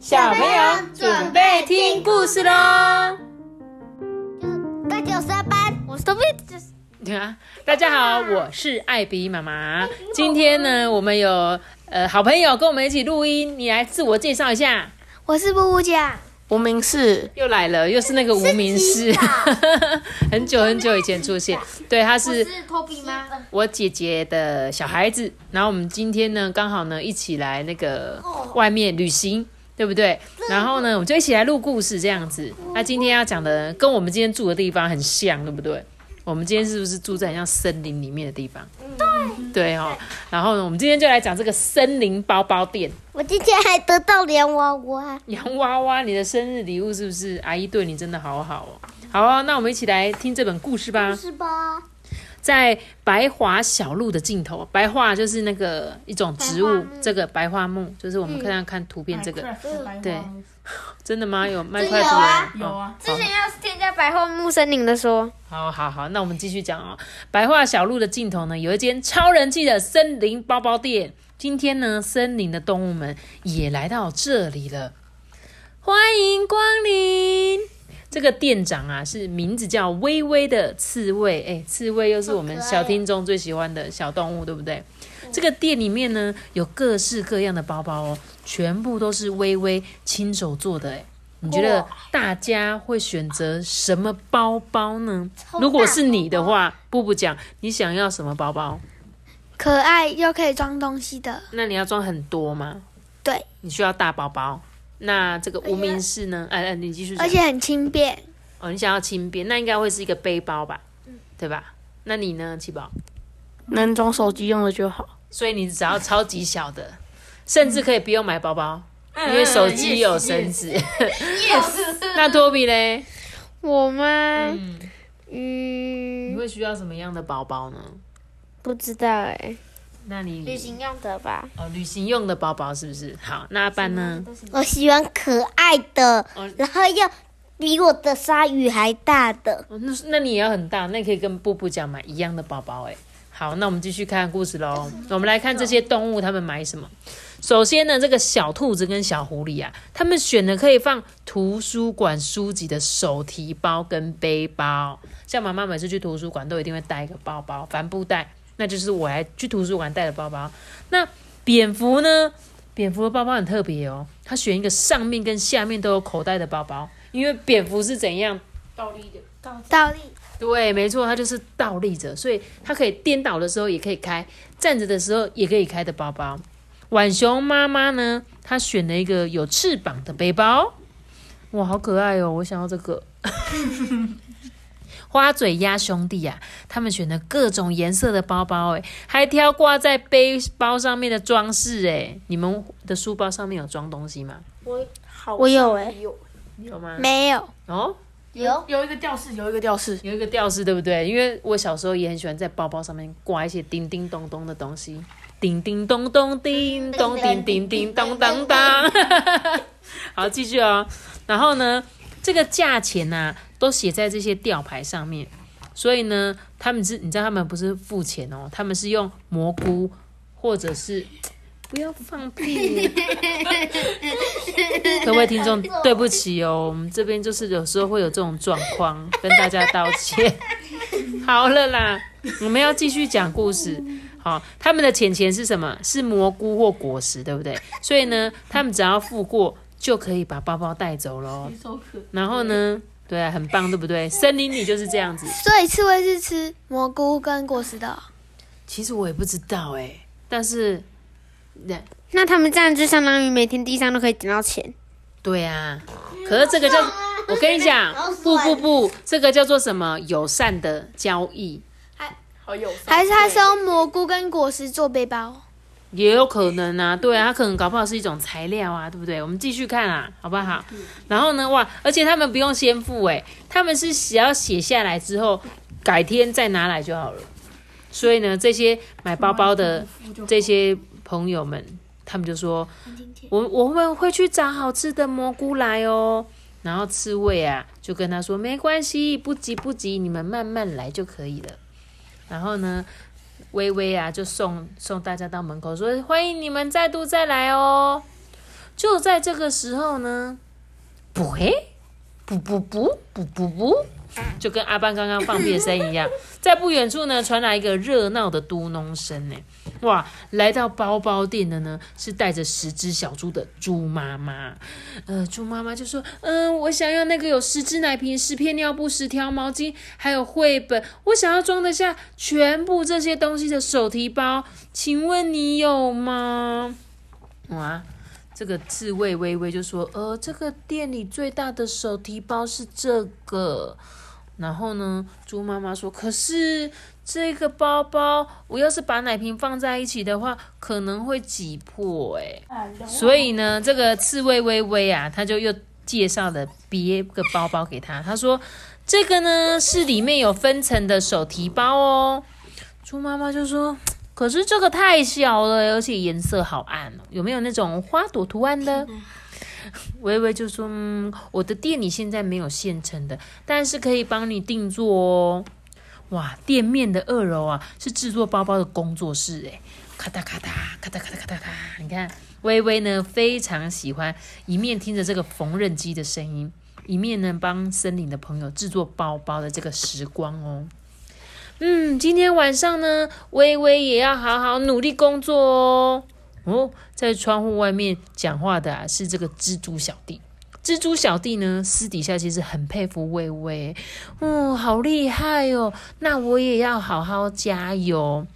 小朋友准备听故事喽！大家好，我是班，我是 Toby，对啊，大家好，我是艾比妈妈。今天呢，我们有呃好朋友跟我们一起录音，你来自我介绍一下。我是布布酱。无名氏又来了，又是那个无名氏，很久很久以前出现。对，他是是 Toby 吗？我姐姐的小孩子。然后我们今天呢，刚好呢一起来那个外面旅行，对不对？然后呢，我们就一起来录故事这样子。那今天要讲的跟我们今天住的地方很像，对不对？我们今天是不是住在很像森林里面的地方？对，对哦。然后呢，我们今天就来讲这个森林包包店。我今天还得到洋娃娃，洋娃娃，你的生日礼物是不是？阿姨对你真的好好哦。好啊，那我们一起来听这本故事吧。是吧？在白桦小路的尽头，白桦就是那个一种植物，这个白桦木就是我们看看看图片这个，对，真的吗？有麦块图啊有啊之前要是添加白桦木森林的说，好好好，那我们继续讲哦。白桦小路的尽头呢，有一间超人气的森林包包店。今天呢，森林的动物们也来到这里了，欢迎光临。这个店长啊，是名字叫微微的刺猬，哎，刺猬又是我们小听众最喜欢的小动物，对不对？这个店里面呢，有各式各样的包包哦，全部都是微微亲手做的，哎。你觉得大家会选择什么包包呢？如果是你的话，布布讲，你想要什么包包？可爱又可以装东西的，那你要装很多吗？对，你需要大包包。那这个无名氏呢？哎哎，你继续讲。而且很轻便。哦，你想要轻便，那应该会是一个背包吧？对吧？那你呢，七宝？能装手机用的就好。所以你只要超级小的，甚至可以不用买包包，因为手机有绳子。那托比嘞？我吗？嗯，嗯你，会需要什么样的包包呢？不知道哎。那你旅行用的吧。哦，旅行用的包包是不是？好，那阿班呢？我喜欢可爱的哦，然后要比我的鲨鱼还大的。哦，那那你也要很大，那你可以跟布布讲买一样的包包哎。好，那我们继续看故事喽。我们来看这些动物，它们买什么？首先呢，这个小兔子跟小狐狸啊，他们选的可以放图书馆书籍的手提包跟背包。像妈妈每次去图书馆都一定会带一个包包，帆布袋，那就是我还去图书馆带的包包。那蝙蝠呢？蝙蝠的包包很特别哦，它选一个上面跟下面都有口袋的包包，因为蝙蝠是怎样倒立的，倒立。对，没错，它就是倒立着，所以它可以颠倒的时候也可以开，站着的时候也可以开的包包。浣熊妈妈呢，她选了一个有翅膀的背包，哇，好可爱哦！我想要这个。花嘴鸭兄弟啊，他们选了各种颜色的包包，哎，还挑挂在背包上面的装饰，哎，你们的书包上面有装东西吗？我好我有欸有有吗？没有。哦，有。有一个吊饰，有一个吊饰，有一个吊饰，对不对？因为我小时候也很喜欢在包包上面挂一些叮叮咚咚的东西，叮叮咚咚，叮咚，叮叮叮咚当当。好，继续哦。然后呢，这个价钱呢、都写在这些吊牌上面，所以呢，他们是，你知道他们不是付钱哦，他们是用蘑菇或者是。不要放屁！各位听众，对不起哦，我们这边就是有时候会有这种状况，跟大家道歉。好了啦，我们要继续讲故事。好，他们的钱钱是什么？是蘑菇或果实，对不对？所以呢，他们只要付过就可以把包包带走喽。然后呢，对啊，很棒，对不对？森林里就是这样子。所以刺猬是吃蘑菇跟果实的哦。其实我也不知道哎，但是，对那他们这样就相当于每天地上都可以捡到钱。对啊，可是这个叫，我跟你讲，不不不，这个叫做什么？友善的交易。还好友善。还是他是用蘑菇跟果实做背包？也有可能啊，对啊，它可能搞不好是一种材料啊，对不对？我们继续看啊，好不好？然后呢，哇，而且他们不用先付，诶，他们是只要写下来之后，改天再拿来就好了。所以呢，这些买包包的这些朋友们，他们就说，我我们会去找好吃的蘑菇来哦。然后刺猬啊，就跟他说没关系，不急不急，你们慢慢来就可以了。然后呢，微微啊就送送大家到门口，说欢迎你们再度再来哦。就在这个时候呢，不会，不不不不不不，就跟阿班刚刚放屁的声一样，在不远处呢传来一个热闹的嘟哝声呢。哇，来到包包店的呢是带着十只小猪的猪妈妈。呃，猪妈妈就说：“嗯，我想要那个有十只奶瓶、十片尿布、十条毛巾，还有绘本。我想要装得下全部这些东西的手提包，请问你有吗？”哇，这个刺猬微微就说：“呃，这个店里最大的手提包是这个。”然后呢，猪妈妈说：“可是这个包包，我要是把奶瓶放在一起的话，可能会挤破哎。所以呢，这个刺猬微微啊，他就又介绍了别个包包给他。他说：这个呢是里面有分层的手提包哦。猪妈妈就说：可是这个太小了，而且颜色好暗哦。有没有那种花朵图案的？微微就说：“嗯，我的店里现在没有现成的，但是可以帮你定做哦。哇，店面的二楼啊，是制作包包的工作室，诶，咔嗒咔嗒，咔嗒咔嗒咔嗒咔。你看，微微呢非常喜欢，一面听着这个缝纫机的声音，一面呢帮森林的朋友制作包包的这个时光哦。嗯，今天晚上呢，微微也要好好努力工作哦。”哦，在窗户外面讲话的啊是这个蜘蛛小弟。蜘蛛小弟呢，私底下其实很佩服微微，嗯，好厉害哦！那我也要好好加油，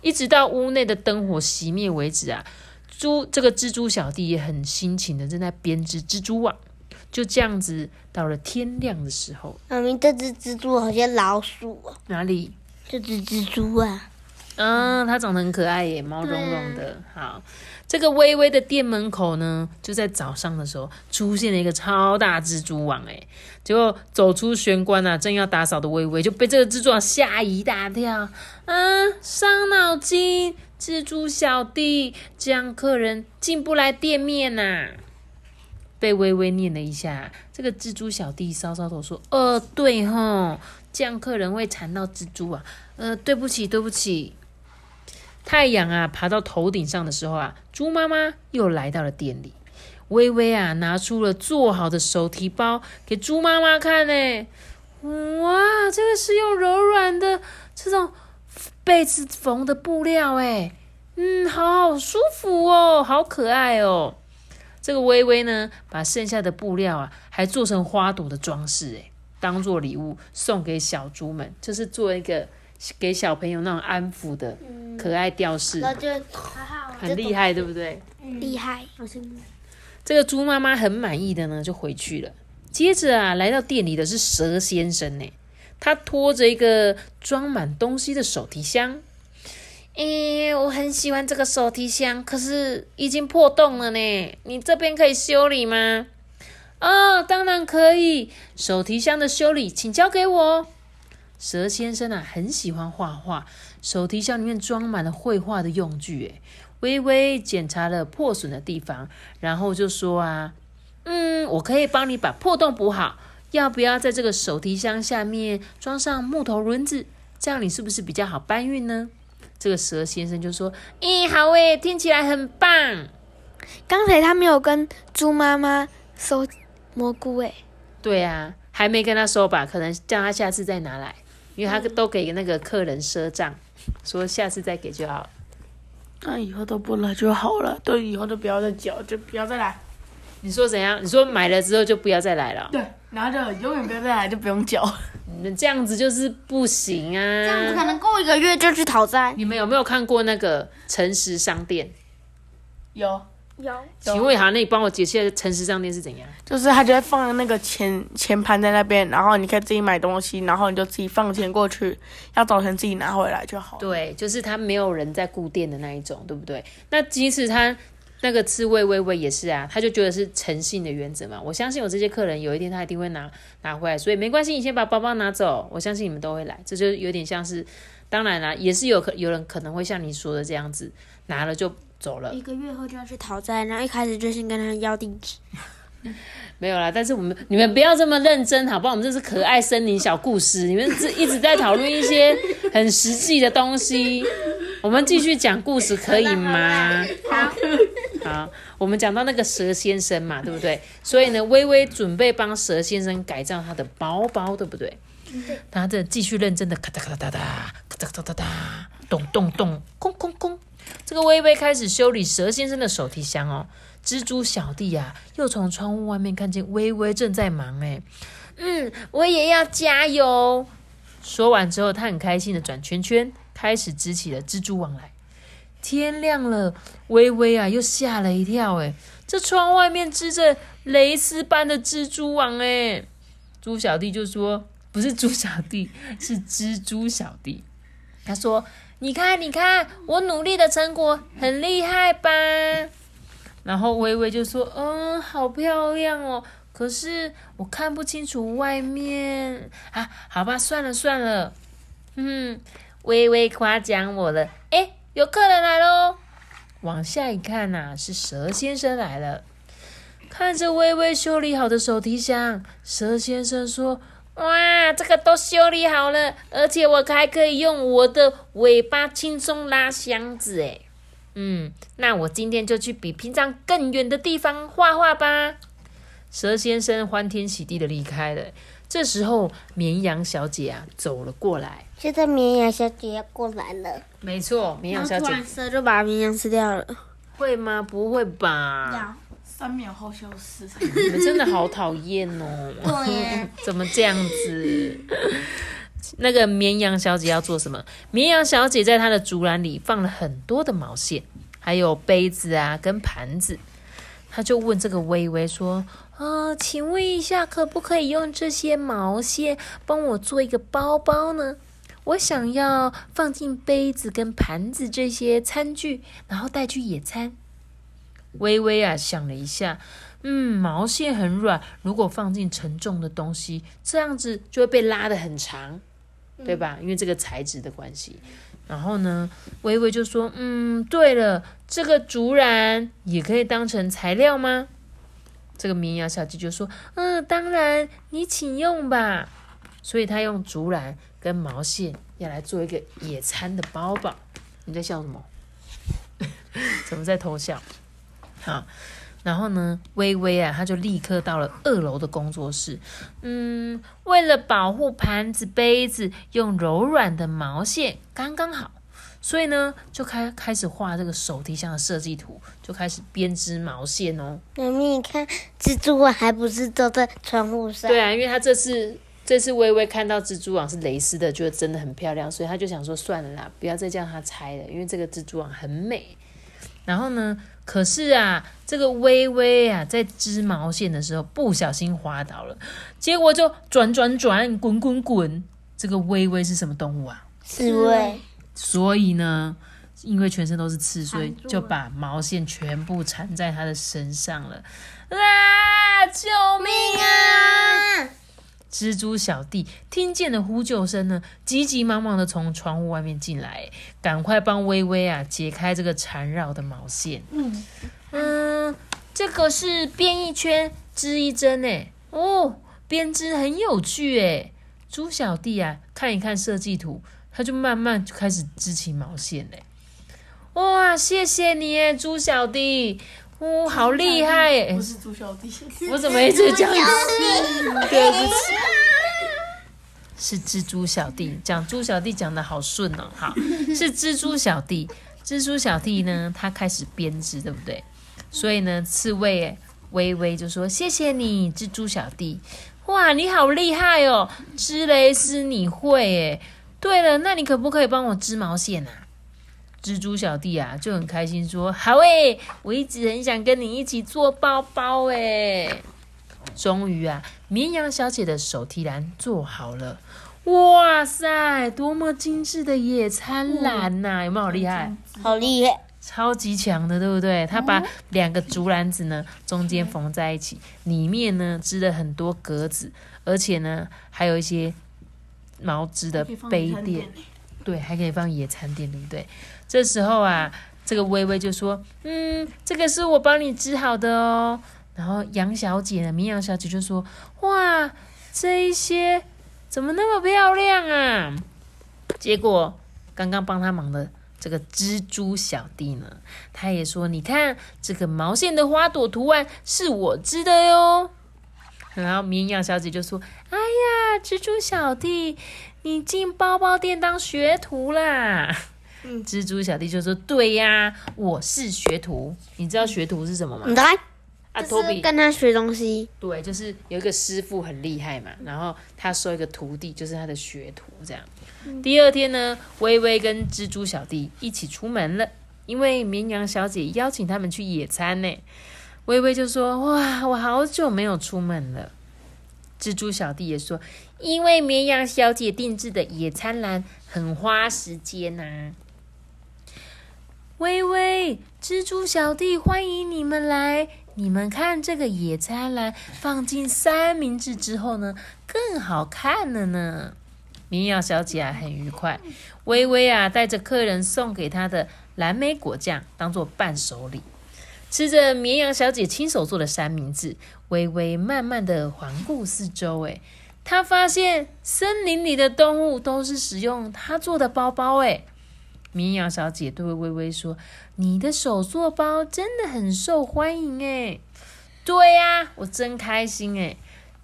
一直到屋内的灯火熄灭为止啊。猪这个蜘蛛小弟也很辛勤的正在编织蜘蛛网。就这样子，到了天亮的时候，妈咪，这只蜘蛛好像老鼠哦。哪里？这只蜘蛛啊。嗯，它长得很可爱耶，毛茸茸的。好，这个微微的店门口呢，就在早上的时候出现了一个超大蜘蛛网，哎，结果走出玄关啊，正要打扫的微微就被这个蜘蛛网吓一大跳。啊，伤脑筋，蜘蛛小弟，这样客人进不来店面呐。被微微念了一下，这个蜘蛛小弟搔搔头说：“呃，对哈，这样客人会缠到蜘蛛啊。呃，对不起，对不起。”太阳啊，爬到头顶上的时候啊，猪妈妈又来到了店里。微微啊，拿出了做好的手提包给猪妈妈看呢。哇，这个是用柔软的这种被子缝的布料，哎，嗯，好好舒服哦，好可爱哦。这个微微呢，把剩下的布料啊，还做成花朵的装饰，哎，当做礼物送给小猪们，就是做一个。给小朋友那种安抚的可爱吊饰，很厉害，对不对？厉害！这个猪妈妈很满意的呢，就回去了。接着啊，来到店里的是蛇先生呢，他拖着一个装满东西的手提箱。诶，我很喜欢这个手提箱，可是已经破洞了呢。你这边可以修理吗？哦，当然可以。手提箱的修理，请交给我。蛇先生啊，很喜欢画画，手提箱里面装满了绘画的用具。诶，微微检查了破损的地方，然后就说啊，嗯，我可以帮你把破洞补好。要不要在这个手提箱下面装上木头轮子？这样你是不是比较好搬运呢？这个蛇先生就说，咦，好诶，听起来很棒。刚才他没有跟猪妈妈收蘑菇诶。对啊，还没跟他收吧？可能叫他下次再拿来。因为他都给那个客人赊账，说下次再给就好。那以后都不来就好了，都以后都不要再缴，就不要再来。你说怎样？你说买了之后就不要再来了？对，然后就永远不要再来，就不用缴。你们这样子就是不行啊！这样子可能过一个月就去讨债。你们有没有看过那个诚实商店？有。有，请问一下，那你帮我解释一下诚实商店是怎样？就是他就会放那个钱钱盘在那边，然后你可以自己买东西，然后你就自己放钱过去，要早晨自己拿回来就好。对，就是他没有人在顾店的那一种，对不对？那即使他那个刺猬微微也是啊，他就觉得是诚信的原则嘛。我相信我这些客人有一天他一定会拿拿回来，所以没关系，你先把包包拿走，我相信你们都会来。这就有点像是，当然啦，也是有可有人可能会像你说的这样子，拿了就。走了一个月后就要去讨债，然后一开始就先跟他要地址。没有啦，但是我们你们不要这么认真，好不好？我们这是可爱森林小故事，你们这一直在讨论一些很实际的东西。我们继续讲故事可以吗？好，好，我们讲到那个蛇先生嘛，对不对？所以呢，微微准备帮蛇先生改造他的包包，对不对？他这继续认真的咔哒咔哒哒哒，咔哒咔哒哒哒，咚咚咚，空空空。这个微微开始修理蛇先生的手提箱哦。蜘蛛小弟呀、又从窗户外面看见微微正在忙，哎，嗯，我也要加油。说完之后，他很开心的转圈圈，开始织起了蜘蛛网来。天亮了，微微啊又吓了一跳，哎，这窗外面织着蕾丝般的蜘蛛网，哎，猪小弟就说：“不是猪小弟，是蜘蛛小弟。”他说：“你看，你看，我努力的成果很厉害吧？”然后微微就说：“嗯，好漂亮哦，可是我看不清楚外面啊。好吧，算了算了。嗯，微微夸奖我了。哎，有客人来喽！往下一看呐、是蛇先生来了。看着微微修理好的手提箱，蛇先生说：“哇，这个都修理好了，而且我还可以用我的尾巴轻松拉箱子。哎，嗯，那我今天就去比平常更远的地方画画吧。”蛇先生欢天喜地的离开了。这时候，绵羊小姐啊走了过来。现在绵羊小姐要过来了，没错，绵羊小姐蛇就把绵羊吃掉了。会吗？不会吧？三秒后消失。你们真的好讨厌哦！对 怎么这样子？那个绵羊小姐要做什么？绵羊小姐在她的竹篮里放了很多的毛线，还有杯子啊跟盘子。他就问这个微微说：“啊，请问一下，可不可以用这些毛线帮我做一个包包呢？我想要放进杯子跟盘子这些餐具，然后带去野餐。”微微啊想了一下，嗯，毛线很软，如果放进沉重的东西，这样子就会被拉得很长，对吧？因为这个材质的关系。然后呢，微微就说：“嗯，对了，这个竹篮也可以当成材料吗？”这个绵羊小姐就说：“嗯，当然，你请用吧。”所以她用竹篮跟毛线要来做一个野餐的包包。你在笑什么？怎么在偷笑？好，然后呢，微微啊，他就立刻到了二楼的工作室。嗯，为了保护盘子、杯子，用柔软的毛线刚刚好，所以呢，就开开始画这个手提箱的设计图，就开始编织毛线哦。妈咪，你看蜘蛛网还不是都在窗户上？对啊，因为他这次这次微微看到蜘蛛网是蕾丝的，觉得真的很漂亮，所以他就想说算了啦，不要再叫他拆了，因为这个蜘蛛网很美。然后呢，可是啊，这个微微啊，在织毛线的时候不小心滑倒了，结果就转转转，滚滚滚。这个微微是什么动物啊？刺猬，所以呢，因为全身都是刺，所以就把毛线全部缠在他的身上了。啊！救命啊！蜘蛛小弟听见了呼救声呢，急急忙忙的从窗户外面进来，赶快帮微微啊解开这个缠绕的毛线。嗯，嗯，这个是编一圈织一针诶。哦，编织很有趣诶。猪小弟啊，看一看设计图，他就慢慢就开始织起毛线嘞。哇，谢谢你诶，猪小弟，哦，好厉害诶不！是猪小弟，我怎么一直讲对不起，是蜘蛛小弟讲猪小弟讲的好顺哦，好是蜘蛛小弟，蜘蛛小弟呢，他开始编织，对不对？所以呢，刺猬诶微微就说谢谢你，蜘蛛小弟，哇，你好厉害哦，织蕾丝你会诶。对了，那你可不可以帮我织毛线啊？蜘蛛小弟啊就很开心说：“好诶，我一直很想跟你一起做包包诶。”终于啊，绵羊小姐的手提篮做好了。哇塞，多么精致的野餐篮呐、有没有好厉害？好厉害！超级强的，对不对？他把两个竹篮子呢中间缝在一起，里面呢织了很多格子，而且呢还有一些毛织的杯垫，对，还可以放野餐垫，对不对？这时候啊，这个微微就说：“嗯，这个是我帮你织好的哦。”然后杨小姐呢，绵羊小姐就说：“哇，这一些怎么那么漂亮啊？”结果刚刚帮她忙的这个蜘蛛小弟呢，他也说：“你看这个毛线的花朵图案是我织的哟。”然后绵羊小姐就说：“哎呀，蜘蛛小弟，你进包包店当学徒啦！”嗯蜘蛛小弟就说：“对呀，我是学徒。你知道学徒是什么吗你？来，啊，托比，跟他学东西。对，就是有一个师傅很厉害嘛，然后他收一个徒弟，就是他的学徒这样。第二天呢，微微跟蜘蛛小弟一起出门了，因为绵羊小姐邀请他们去野餐呢。微微就说：“哇，我好久没有出门了。”蜘蛛小弟也说：“因为绵羊小姐定制的野餐篮很花时间呐、微微，蜘蛛小弟，欢迎你们来！你们看这个野餐篮放进三明治之后呢，更好看了呢。绵羊小姐啊，很愉快。微微啊，带着客人送给她的蓝莓果酱当做伴手礼，吃着绵羊小姐亲手做的三明治，微微慢慢的环顾四周，诶，她发现森林里的动物都是使用他做的包包，诶。绵羊小姐对微微说：“你的手做包真的很受欢迎诶。”对呀、我真开心诶。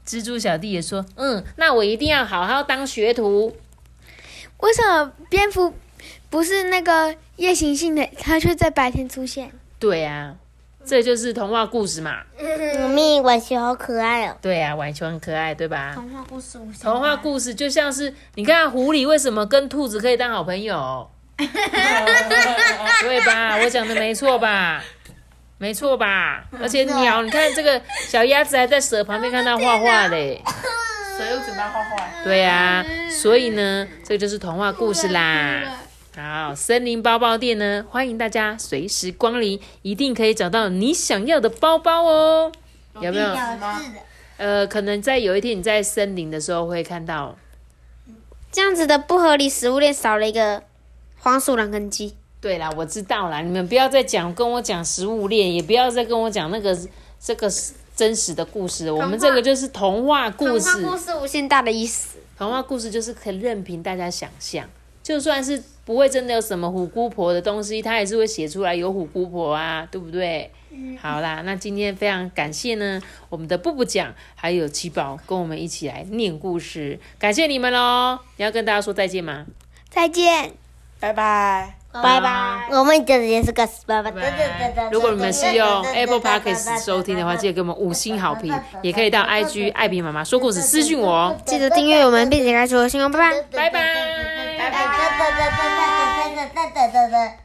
蜘蛛小弟也说：“嗯，那我一定要好好当学徒。为什么蝙蝠不是那个夜行性的，它却在白天出现？”对呀、这就是童话故事嘛。妈咪，浣熊好可爱哦。对呀、浣熊很可爱，对吧？童话故事，童话故事就像是你看狐狸为什么跟兔子可以当好朋友，对吧？我讲的没错吧？没错吧？而且鸟，你看这个小鸭子还在蛇旁边看它画画嘞。蛇又嘴巴画画？对呀、所以呢，这就是童话故事啦。好，森林包包店呢，欢迎大家随时光临，一定可以找到你想要的包包哦。有没有？呃，可能在有一天你在森林的时候会看到。这样子的不合理食物链少了一个黄鼠狼跟鸡。对啦，我知道啦，你们不要再讲跟我讲食物链，也不要再跟我讲那个这个真实的故事，我们这个就是童话故事。童话故事无限大的意思。童话故事就是可以任凭大家想象，就算是不会真的有什么虎姑婆的东西，他也是会写出来有虎姑婆啊，对不对？好啦，那今天非常感谢呢，我们的布布讲还有七宝跟我们一起来念故事，感谢你们喽！你要跟大家说再见吗？再见。拜拜。拜拜。我们这里是个拜拜。如果你们是用 Apple Podcast 收听的话，记得给我们五星好评，也可以到 IG 艾比妈妈说故事私讯我哦，记得订阅我们，并且开启我的新闻，拜拜。拜拜。拜拜。